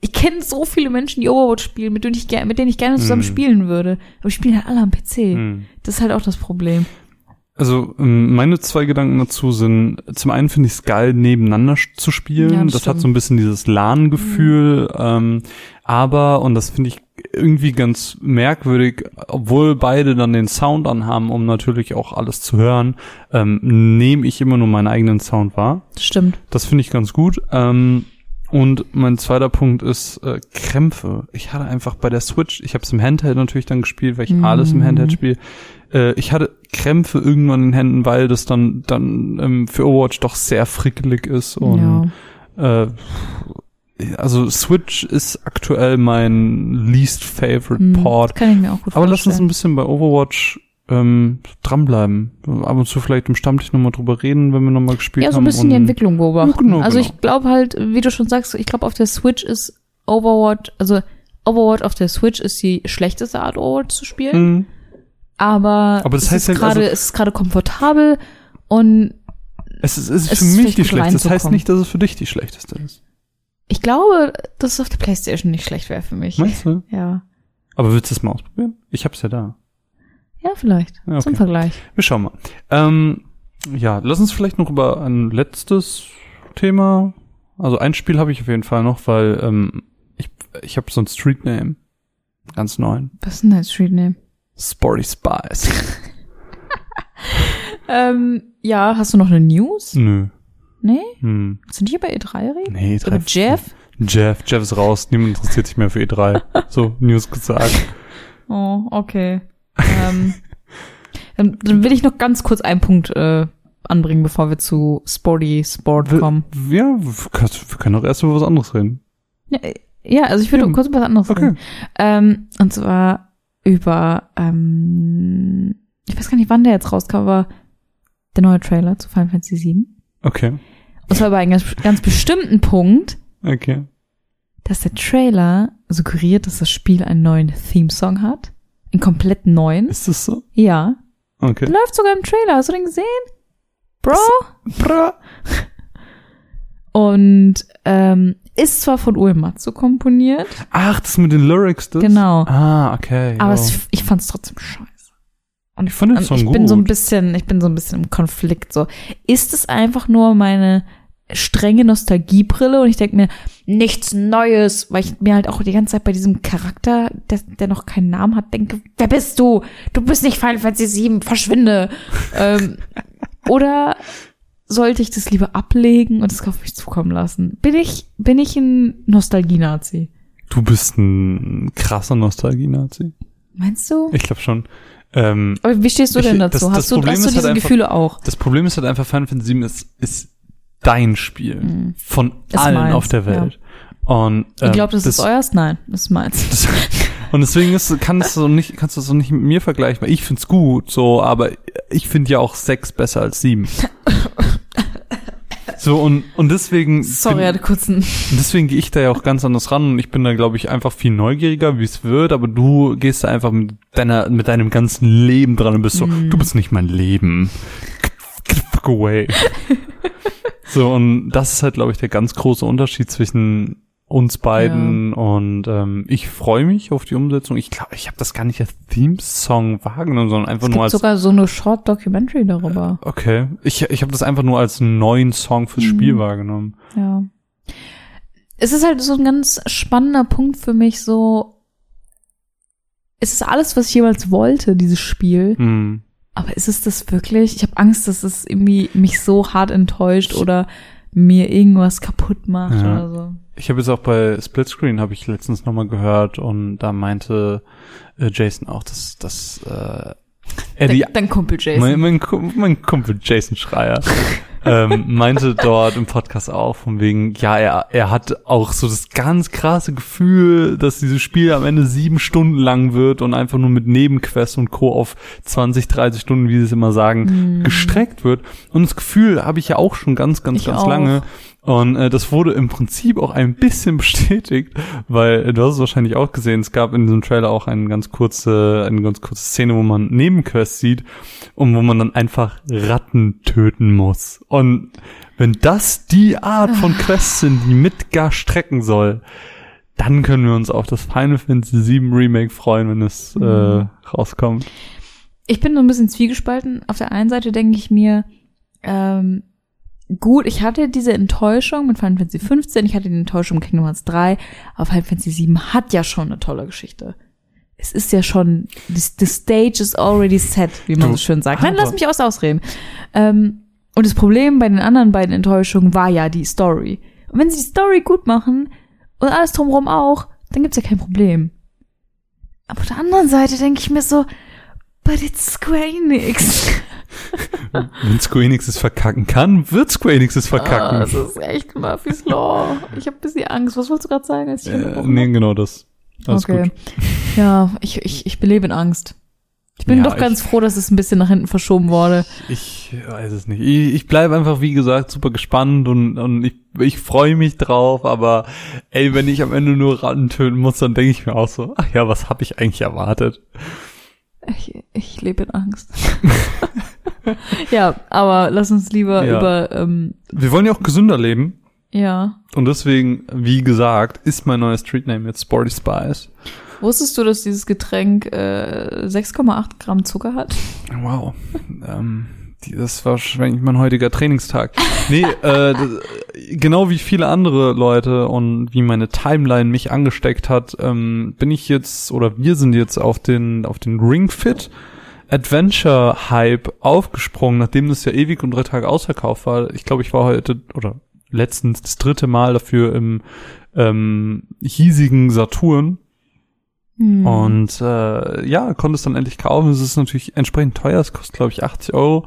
ich kenne so viele Menschen, die Overwatch spielen, mit denen ich, mit denen ich gerne zusammen Hm. spielen würde. Aber ich spiele halt alle am PC. Hm. Das ist halt auch das Problem. Also ähm, meine zwei Gedanken dazu sind, zum einen finde ich es geil, nebeneinander zu spielen. Ja, das das hat so ein bisschen dieses LAN-Gefühl. Ähm, aber, und das finde ich irgendwie ganz merkwürdig, obwohl beide dann den Sound anhaben, um natürlich auch alles zu hören, ähm, nehme ich immer nur meinen eigenen Sound wahr. Das stimmt. Das finde ich ganz gut. Ähm, und mein zweiter Punkt ist äh, Krämpfe. Ich hatte einfach bei der Switch, ich habe es im Handheld natürlich dann gespielt, weil ich Mhm. alles im Handheld spiele. Äh, ich hatte Krämpfe irgendwann in den Händen, weil das dann dann ähm, für Overwatch doch sehr frickelig ist und ja. äh, also Switch ist aktuell mein least favorite Hm, Port. kann ich mir auch gut Aber lass uns ein vorstellen. bisschen bei Overwatch ähm, dranbleiben. Ab und zu vielleicht im Stammtisch nochmal drüber reden, wenn wir nochmal gespielt haben. Ja, so ein bisschen die und- Entwicklung beobachten. Ja, genau, also genau. ich glaube halt, wie du schon sagst, ich glaube auf der Switch ist Overwatch, also Overwatch auf der Switch ist die schlechteste Art Overwatch zu spielen, Mhm. aber, Aber das es heißt ist ja, gerade also- es ist gerade komfortabel und Es ist, es ist Es für ist mich die schlechteste. Das heißt nicht, dass es für dich die schlechteste ist. ich glaube, dass es auf der Playstation nicht schlecht wäre für mich. Meinst du? Ja. Aber willst du es mal ausprobieren? Ich hab's ja da. Ja, vielleicht. Ja, okay. Zum Vergleich. Wir schauen mal. Ähm, ja, lass uns vielleicht noch über ein letztes Thema. Also ein Spiel habe ich auf jeden Fall noch, weil ähm, ich, ich habe so ein Street Name. Ganz neuen. Was ist denn dein Street Name? Sporty Spice. Ähm, ja, hast du noch eine News? Nö. Nee? Hm. Sind die hier bei E3 reden? Nee, Über E3. Jeff? Jeff. Jeff ist raus. Niemand interessiert sich mehr für E3. So, News gesagt. Oh, okay. Ähm, dann, dann will ich noch ganz kurz einen Punkt äh, anbringen, bevor wir zu Sporty Sport Wir- kommen. Ja, wir können doch erst über was anderes reden. Ja, äh, ja also ich würde Ja. kurz über was anderes Okay. reden. Ähm, und zwar über, ähm, ich weiß gar nicht, wann der jetzt rauskam, aber der neue Trailer zu Final Fantasy VII. Okay. Und zwar bei einem ganz, ganz bestimmten Punkt, Okay. dass der Trailer suggeriert, dass das Spiel einen neuen Theme-Song hat. Einen komplett neuen. Ist das so? Ja. Okay. Läuft sogar im Trailer. Hast du den gesehen? Bro? Bra. Und ähm, ist zwar von Uematsu komponiert, Ach, das mit den Lyrics, das? Genau. Ah, okay. aber es, ich fand es trotzdem scheiße. Und Ich fand den Song ich bin so ein gut. bisschen, ich bin so ein bisschen im Konflikt. So, ist es einfach nur meine strenge Nostalgiebrille und ich denke mir nichts Neues, weil ich mir halt auch die ganze Zeit bei diesem Charakter, der, der noch keinen Namen hat, denke, wer bist du? Du bist nicht Final Fantasy VII, verschwinde. ähm, oder sollte ich das lieber ablegen und es auf mich zukommen lassen? Bin ich, bin ich ein Nostalgie-Nazi? Du bist ein krasser Nostalgie-Nazi. Meinst du? Ich glaube schon. Ähm, Aber wie stehst du denn das- dazu? das hast du, Problem hast du halt diese einfach- Gefühle auch? das Problem ist halt einfach, Final Fantasy VII ist, ist dein Spiel. Von Mhm. Ist allen meins, auf der Welt. Und, Ich ähm, glaube, das, ist euers? Nein, das ist meins. das, Und deswegen ist, kannst du so nicht, kannst du so nicht mit mir vergleichen, weil ich find's gut, so, aber ich finde ja auch sechs besser als sieben. So, und, und deswegen. Sorry, bin, hatte kurz Und deswegen gehe ich da ja auch ganz anders ran und ich bin da, glaube ich, einfach viel neugieriger, wie es wird, aber du gehst da einfach mit deiner, mit deinem ganzen Leben dran und bist so, Mm. du bist nicht mein Leben. Fuck away. so, und das ist halt, glaube ich, der ganz große Unterschied zwischen uns beiden und ähm, ich freue mich auf die Umsetzung. Ich glaube, ich habe das gar nicht als Theme-Song wahrgenommen, sondern einfach Es nur gibt als sogar so eine Short Documentary darüber. Okay. Ich, ich habe das einfach nur als neuen Song fürs Mhm. Spiel wahrgenommen. Ja. Es ist halt so ein ganz spannender Punkt für mich, so, es ist alles, was ich jemals wollte, dieses Spiel. Hm. Aber ist es das wirklich? Ich habe Angst, dass es irgendwie mich so hart enttäuscht oder mir irgendwas kaputt macht Ja. oder so. Ich habe jetzt auch bei Splitscreen habe ich letztens nochmal gehört und da meinte äh, Jason auch, dass dass äh, Dein, dein Kumpel Jason. mein, mein, mein Kumpel Jason Schreier ähm, meinte dort im Podcast auch von wegen, ja, er, er hat auch so das ganz krasse Gefühl, dass dieses Spiel am Ende sieben Stunden lang wird und einfach nur mit Nebenquests und Co. auf 20, 30 Stunden, wie sie es immer sagen, gestreckt wird. Und das Gefühl habe ich ja auch schon ganz, ganz, Ich ganz auch. lange. Und äh, das wurde im Prinzip auch ein bisschen bestätigt, weil äh, du hast es wahrscheinlich auch gesehen, es gab in diesem Trailer auch eine ganz kurze, eine ganz kurze Szene, wo man Nebenquests sieht und wo man dann einfach Ratten töten muss. Und wenn das die Art von Quests sind, die mit gar strecken soll, dann können wir uns auf das Final Fantasy VII Remake freuen, wenn es äh, rauskommt. ich bin so ein bisschen zwiegespalten. Auf der einen Seite denke ich mir, ähm, gut, ich hatte diese Enttäuschung mit Final Fantasy 15, ich hatte die Enttäuschung mit Kingdom Hearts 3, aber Final Fantasy 7 hat ja schon eine tolle Geschichte. Es ist ja schon, the, stage is already set, wie man Du, so schön sagt. Nein, lass mich aus ausreden. Ähm, und das Problem bei den anderen beiden Enttäuschungen war ja die Story. Und wenn sie die Story gut machen und alles drumherum auch, dann gibt's ja kein Problem. Aber auf der anderen Seite denke ich mir so, but it's Square Enix. Wenn Square Enix es verkacken kann, wird Square Enix es verkacken. Ah, das ist echt Murphy's Law. Ich habe ein bisschen Angst. Was wolltest du gerade sagen? Als ich äh, nee, genau das. Alles okay. gut. Ja, ich, ich, ich belebe in Angst. Ich bin Ja, doch ganz froh, dass es ein bisschen nach hinten verschoben wurde. Ich weiß es nicht. Ich, ich bleibe einfach, wie gesagt, super gespannt und, und ich, ich freue mich drauf, aber ey, wenn ich am Ende nur Ratten töten muss, dann denke ich mir auch so, ach ja, was habe ich eigentlich erwartet? Ich, ich lebe in Angst. ja, aber lass uns lieber Ja. über, ähm, Wir wollen ja auch gesünder leben ja. und deswegen, wie gesagt, ist mein neuer Streetname jetzt Sporty Spice. Wusstest du, dass dieses Getränk äh, 6,8 Gramm Zucker hat? Wow. ähm, das war wahrscheinlich mein heutiger Trainingstag. Nee, äh, genau wie viele andere Leute und wie meine Timeline mich angesteckt hat, ähm, bin ich jetzt oder wir sind jetzt auf den auf den Ring Fit Adventure Hype aufgesprungen, nachdem das ja ewig und drei Tage ausverkauft war. Ich glaube, ich war heute oder letztens das dritte Mal dafür im ähm, hiesigen Saturn Hm. und äh, ja, konnte es dann endlich kaufen. Es ist natürlich entsprechend teuer, es kostet, glaube ich, 80 Euro.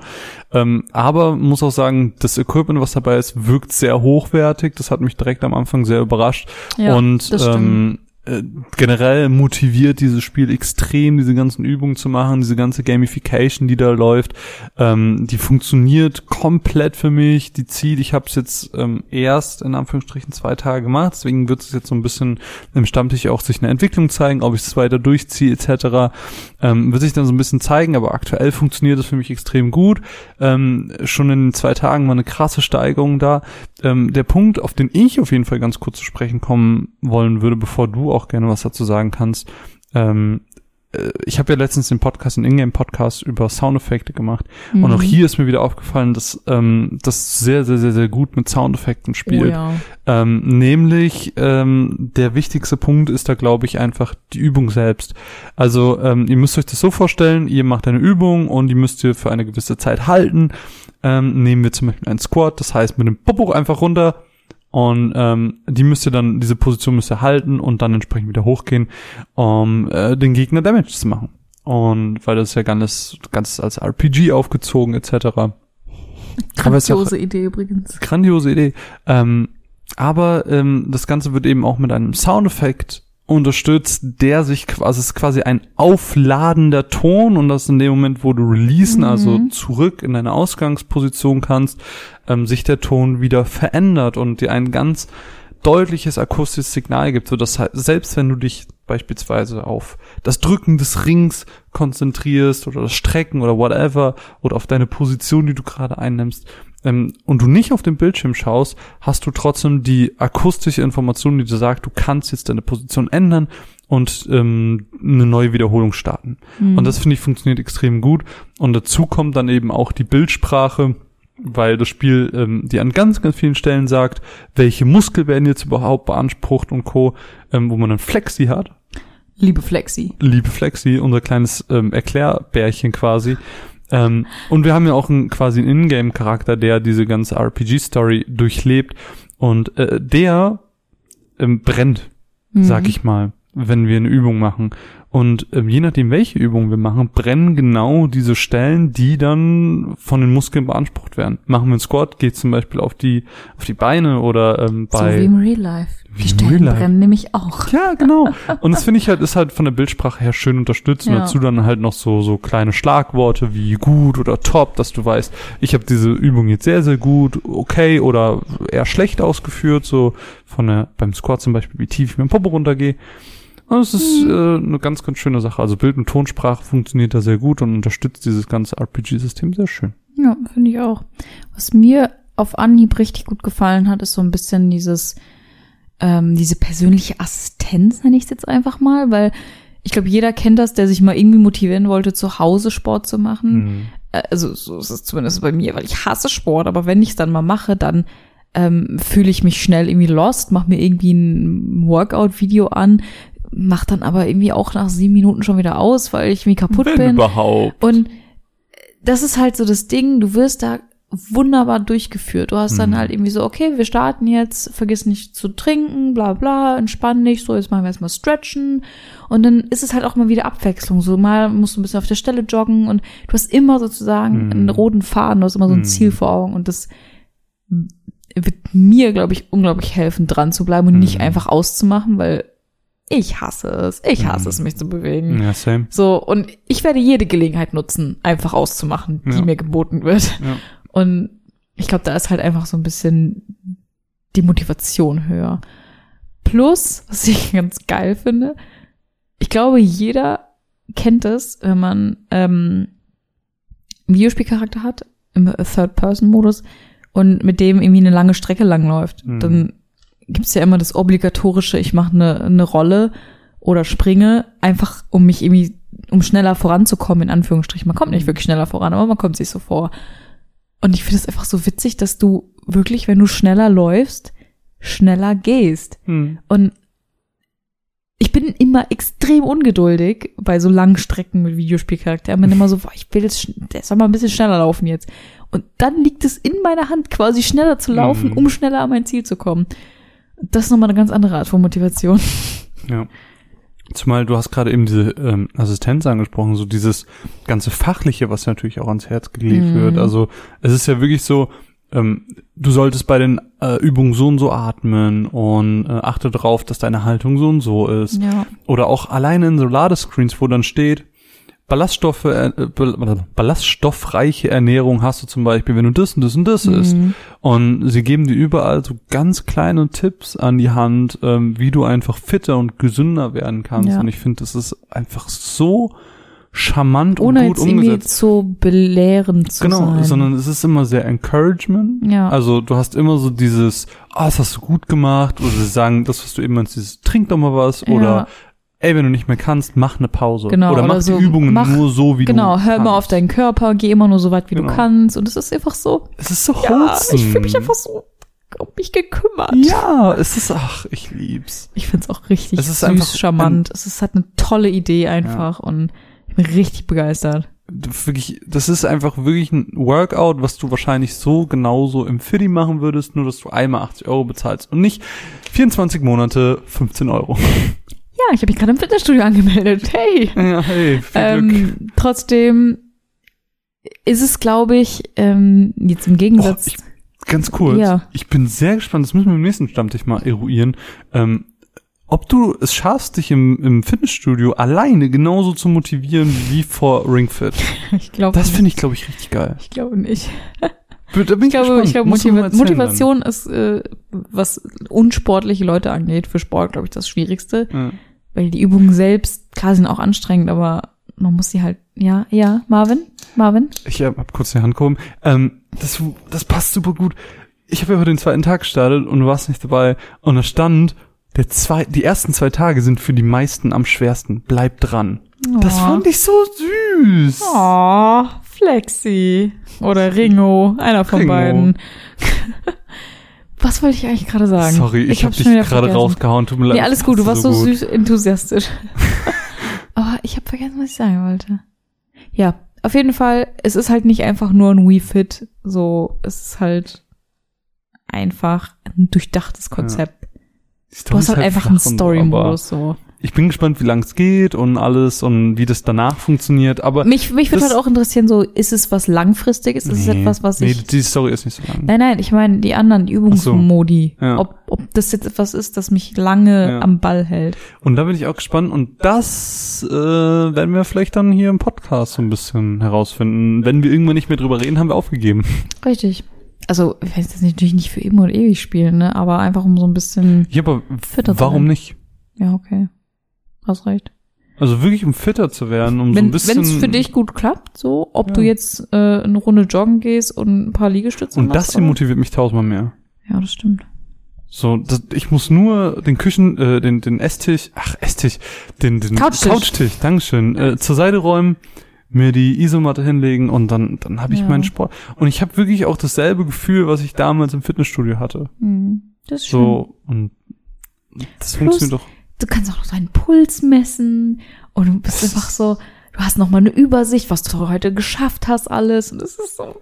Ähm, aber muss auch sagen, das Equipment, was dabei ist, wirkt sehr hochwertig. Das hat mich direkt am Anfang sehr überrascht. Ja, und ähm, äh, generell motiviert dieses Spiel extrem, diese ganzen Übungen zu machen, diese ganze Gamification, die da läuft. Ähm, die funktioniert komplett für mich. Die zieht, ich habe es jetzt ähm, erst in Anführungsstrichen zwei Tage gemacht, deswegen wird es jetzt so ein bisschen im Stammtisch auch sich eine Entwicklung zeigen, ob ich es weiter durchziehe etc. Ähm, wird sich dann so ein bisschen zeigen, aber aktuell funktioniert es für mich extrem gut. Ähm, schon in zwei Tagen war eine krasse Steigerung da. Ähm, der Punkt, auf den ich auf jeden Fall ganz kurz zu sprechen kommen wollen würde, bevor du auch gerne was dazu sagen kannst, ähm, äh, ich habe ja letztens den Podcast, den Ingame-Podcast über Soundeffekte gemacht. Und Mhm. auch hier ist mir wieder aufgefallen, dass ähm, das sehr, sehr, sehr, sehr gut mit Soundeffekten spielt. Oh ja. Ähm, nämlich ähm, der wichtigste Punkt ist da, glaube ich, einfach die Übung selbst. Also ähm, ihr müsst euch das so vorstellen, ihr macht eine Übung und die müsst ihr für eine gewisse Zeit halten. Ähm, nehmen wir zum Beispiel einen Squat, das heißt mit dem Popo einfach runter und ähm, die müsst ihr dann, diese Position müsst ihr halten und dann entsprechend wieder hochgehen, um äh, den Gegner Damage zu machen. Und weil das ist ja ganz, ganz als RPG aufgezogen etc. Ist auch- Grandiose Idee übrigens. grandiose Idee. Ähm, aber ähm, das Ganze wird eben auch mit einem Soundeffekt unterstützt, der sich quasi, es ist quasi ein aufladender Ton und das in dem Moment, wo du releasen, Mhm. also zurück in deine Ausgangsposition kannst, ähm, sich der Ton wieder verändert und dir ein ganz deutliches akustisches Signal gibt, so dass halt, selbst wenn du dich beispielsweise auf das Drücken des Rings konzentrierst oder das Strecken oder whatever oder auf deine Position, die du gerade einnimmst, ähm, und du nicht auf den Bildschirm schaust, hast du trotzdem die akustische Information, die dir sagt, du kannst jetzt deine Position ändern und ähm, eine neue Wiederholung starten. Mhm. Und das finde ich funktioniert extrem gut. Und dazu kommt dann eben auch die Bildsprache, weil das Spiel ähm, dir an ganz, ganz vielen Stellen sagt, welche Muskel werden jetzt überhaupt beansprucht und Co., ähm, wo man dann Flexi hat. Liebe Flexi. Liebe Flexi, unser kleines ähm, Erklärbärchen quasi. Ähm, und wir haben ja auch einen, quasi einen Ingame-Charakter, der diese ganze RPG-Story durchlebt. Und äh, der ähm, brennt, Mhm. sag ich mal, wenn wir eine Übung machen. Und ähm, je nachdem, welche Übung wir machen, brennen genau diese Stellen, die dann von den Muskeln beansprucht werden. Machen wir einen Squat, geht zum Beispiel auf die auf die Beine oder ähm, So bei wie im Real Life. Wie Die Stellen Real Life. brennen nämlich auch. ja, genau. Und das finde ich halt, ist halt von der Bildsprache her schön unterstützt. Und Ja. dazu dann halt noch so, so kleine Schlagworte wie gut oder top, dass du weißt, ich habe diese Übung jetzt sehr, sehr gut, okay oder eher schlecht ausgeführt, so von der, beim Squat zum Beispiel, wie tief ich mit dem Popo runtergehe. Es ist äh, eine ganz, ganz schöne Sache. Also Bild- und Tonsprache funktioniert da sehr gut und unterstützt dieses ganze RPG-System sehr schön. Ja, finde ich auch. Was mir auf Anhieb richtig gut gefallen hat, ist so ein bisschen dieses, ähm, diese persönliche Assistenz, nenne ich es jetzt einfach mal, weil ich glaube, jeder kennt das, der sich mal irgendwie motivieren wollte, zu Hause Sport zu machen. Mhm. Äh, Also so ist es zumindest bei mir, weil ich hasse Sport, aber wenn ich es dann mal mache, dann ähm, fühle ich mich schnell irgendwie lost, mache mir irgendwie ein Workout-Video an, mach dann aber irgendwie auch nach sieben Minuten schon wieder aus, weil ich irgendwie kaputt Wenn bin. überhaupt. Und das ist halt so das Ding, du wirst da wunderbar durchgeführt. Du hast dann Mhm. halt irgendwie so, okay, wir starten jetzt, vergiss nicht zu trinken, bla bla, entspann dich, so, jetzt machen wir erstmal Stretchen. Und dann ist es halt auch mal wieder Abwechslung. So mal musst du ein bisschen auf der Stelle joggen und du hast immer sozusagen Mhm. einen roten Faden, du hast immer so ein Mhm. Ziel vor Augen und das wird mir, glaube ich, unglaublich helfen, dran zu bleiben und nicht Mhm. einfach auszumachen, weil ich hasse es. Ich hasse Mhm. es, mich zu bewegen. Ja, same. So, und ich werde jede Gelegenheit nutzen, einfach auszumachen, die Ja. mir geboten wird. Ja. Und ich glaube, da ist halt einfach so ein bisschen die Motivation höher. Plus, was ich ganz geil finde, ich glaube, jeder kennt es, wenn man ähm, einen Videospielcharakter hat, im Third-Person-Modus, und mit dem irgendwie eine lange Strecke langläuft. Mhm. Dann gibt's ja immer das obligatorische, ich mache eine, eine Rolle oder springe, einfach um mich irgendwie, um schneller voranzukommen, in Anführungsstrichen. Man kommt nicht wirklich schneller voran, aber man kommt sich so vor. Und ich finde es einfach so witzig, dass du wirklich, wenn du schneller läufst, schneller gehst. Hm. Und ich bin immer extrem ungeduldig bei so langen Strecken mit Videospielcharakteren. Ich bin immer so, boah, ich will jetzt, der soll mal ein bisschen schneller laufen jetzt. Und dann liegt es in meiner Hand, quasi schneller zu laufen, Mhm. um schneller an mein Ziel zu kommen. Das ist nochmal eine ganz andere Art von Motivation. Ja. Zumal du hast gerade eben diese ähm, Assistenz angesprochen, so dieses ganze Fachliche, was natürlich auch ans Herz gelegt Mhm. wird. Also es ist ja wirklich so, ähm, du solltest bei den äh, Übungen so und so atmen und äh, achte darauf, dass deine Haltung so und so ist. Ja. Oder auch alleine in so Ladescreens, wo dann steht, Ballaststoffe, äh, ball- ballaststoffreiche Ernährung hast du zum Beispiel, wenn du das und das und das isst. Mhm. Und sie geben dir überall so ganz kleine Tipps an die Hand, ähm, wie du einfach fitter und gesünder werden kannst. Ja. Und ich finde, das ist einfach so charmant Ohne und gut jetzt irgendwie umgesetzt. so belehrend zu Genau, sein. sondern es ist immer sehr Encouragement. Ja. Also du hast immer so dieses, ah, das hast du gut gemacht. Oder sie sagen, das, was du eben meinst, dieses, trink doch mal was. Ja. Oder, ey, wenn du nicht mehr kannst, mach eine Pause. Genau, oder mach oder so, die Übungen mach- nur so, wie genau, du hör immer auf deinen Körper, geh immer nur so weit, wie Genau. du kannst. Und es ist einfach so, Es ist so ja, ich fühle mich einfach so um mich gekümmert. Ja, es ist, ach, ich lieb's. Ich find's auch richtig Es ist süß, einfach charmant. es ist halt eine tolle Idee einfach und ich bin richtig begeistert. wirklich, das ist einfach wirklich ein Workout, was du wahrscheinlich so genauso im Fiddy machen würdest, nur dass du einmal 80 Euro bezahlst und nicht 24 Monate 15 Euro. Ja, ich habe mich gerade im Fitnessstudio angemeldet. Hey. Ja, hey. Ähm, trotzdem ist es, glaube ich, ähm, jetzt im Oh, Gegensatz. ich, ganz kurz, Ja. ich bin sehr gespannt, das müssen wir im nächsten Stammtisch mal eruieren, ähm, ob du es schaffst, dich im, im Fitnessstudio alleine genauso zu motivieren wie vor Ringfit. ich glaube Das finde ich, glaube ich, richtig geil. ich glaube nicht. Ich glaube, gespannt. ich glaube Motiva Motivation ist, äh, was unsportliche Leute angeht, für Sport, glaube ich, das Schwierigste. Dann. Ja. Weil die Übungen selbst, klar, sind auch anstrengend, aber man muss sie halt, ja, ja, Marvin, Marvin. Ich hab, hab kurz die Hand gehoben. Ähm, das, das passt super gut. Ich habe ja heute den zweiten Tag gestartet und du warst nicht dabei. Und da stand, der zwei, die ersten zwei Tage sind für die meisten am schwersten. Bleib dran. Das Oh. fand ich so süß. Oh, Flexi. Oder Ringo, einer von Ringo. beiden. Was wollte ich eigentlich gerade sagen? Sorry, ich, hab hab's dich gerade rausgehauen. Tut mir leid. Nee, alles gut, du warst so, gut. süß enthusiastisch. Aber ich habe vergessen, was ich sagen wollte. Ja, auf jeden Fall, es ist halt nicht einfach nur ein Wii Fit, so, es ist halt einfach ein durchdachtes Konzept. Die Du hast ist halt einfach einen so, Story-Modus, so. Ich bin gespannt, wie lang es geht und alles und wie das danach funktioniert. Aber Mich, mich würde halt auch interessieren, so, ist es was Langfristiges? Ist es Nee, etwas, was nee, ich die Story ist nicht so lang. Nein, nein, ich meine die anderen, Übungsmodi. Ja. Ob, ob das jetzt etwas ist, das mich lange Ja. am Ball hält. Und da bin ich auch gespannt und das äh, werden wir vielleicht dann hier im Podcast so ein bisschen herausfinden. Wenn wir irgendwann nicht mehr drüber reden, haben wir aufgegeben. Richtig. Also, ich weiß das natürlich nicht für immer und ewig spielen, ne? Aber einfach um so ein bisschen. Ja, aber warum nicht? Ja, okay. Hast recht. Also wirklich um fitter zu werden, um so Wenn ein bisschen. es für dich gut klappt, so, ob Ja. du jetzt äh, eine Runde joggen gehst und ein paar Liegestütze und machst. das hier oder? motiviert mich tausendmal mehr. Ja, das stimmt. So, das, ich muss nur den Küchen, äh, den, den Esstisch, ach Esstisch, den, den Couchtisch. Couchtisch, Dankeschön, äh, zur Seite räumen, mir die Isomatte hinlegen und dann, dann habe ich Ja. meinen Sport. Und ich habe wirklich auch dasselbe Gefühl, was ich damals im Fitnessstudio hatte. Hm, das ist schön. So, und das Plus- funktioniert doch. Du kannst auch noch deinen Puls messen und du bist einfach so, du hast noch mal eine Übersicht, was du heute geschafft hast, alles. Und das ist so.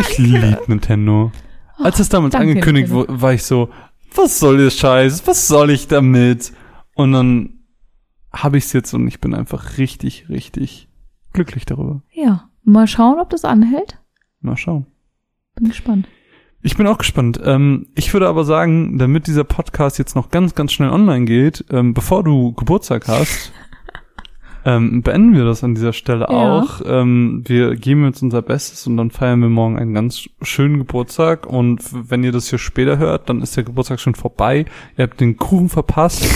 Ich liebe Nintendo. Als das damals danke, angekündigt wurde, war ich so, was soll das Scheiß? Was soll ich damit? Und dann habe ich es jetzt und ich bin einfach richtig, richtig glücklich darüber. Ja. Mal schauen, ob das anhält. Mal schauen. Bin gespannt. Ich bin auch gespannt. Ähm, ich würde aber sagen, damit dieser Podcast jetzt noch ganz, ganz schnell online geht, ähm, bevor du Geburtstag hast, ähm, beenden wir das an dieser Stelle Ja. auch. Ähm, wir geben jetzt unser Bestes und dann feiern wir morgen einen ganz schönen Geburtstag. Und wenn ihr das hier später hört, dann ist der Geburtstag schon vorbei. Ihr habt den Kuchen verpasst.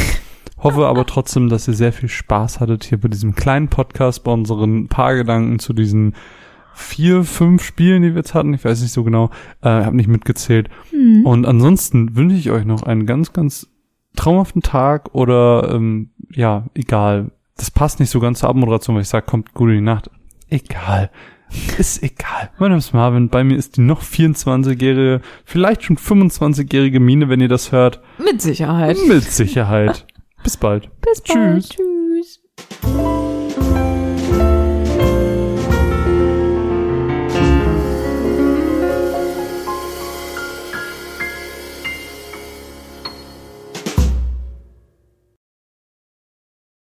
Hoffe aber trotzdem, dass ihr sehr viel Spaß hattet hier bei diesem kleinen Podcast, bei unseren paar Gedanken zu diesen vier, fünf Spielen, die wir jetzt hatten. Ich weiß nicht so genau, äh, habe nicht mitgezählt. Hm. Und ansonsten wünsche ich euch noch einen ganz, ganz traumhaften Tag oder ähm, ja, egal. Das passt nicht so ganz zur Abmoderation, weil ich sage, kommt gut in die Nacht. Egal. Ist egal. Mein Name ist Marvin. Bei mir ist die noch 24-jährige, vielleicht schon 25-jährige Mine, wenn ihr das hört. Mit Sicherheit. Mit Sicherheit. Bis bald. Bis bald. Tschüss. Tschüss.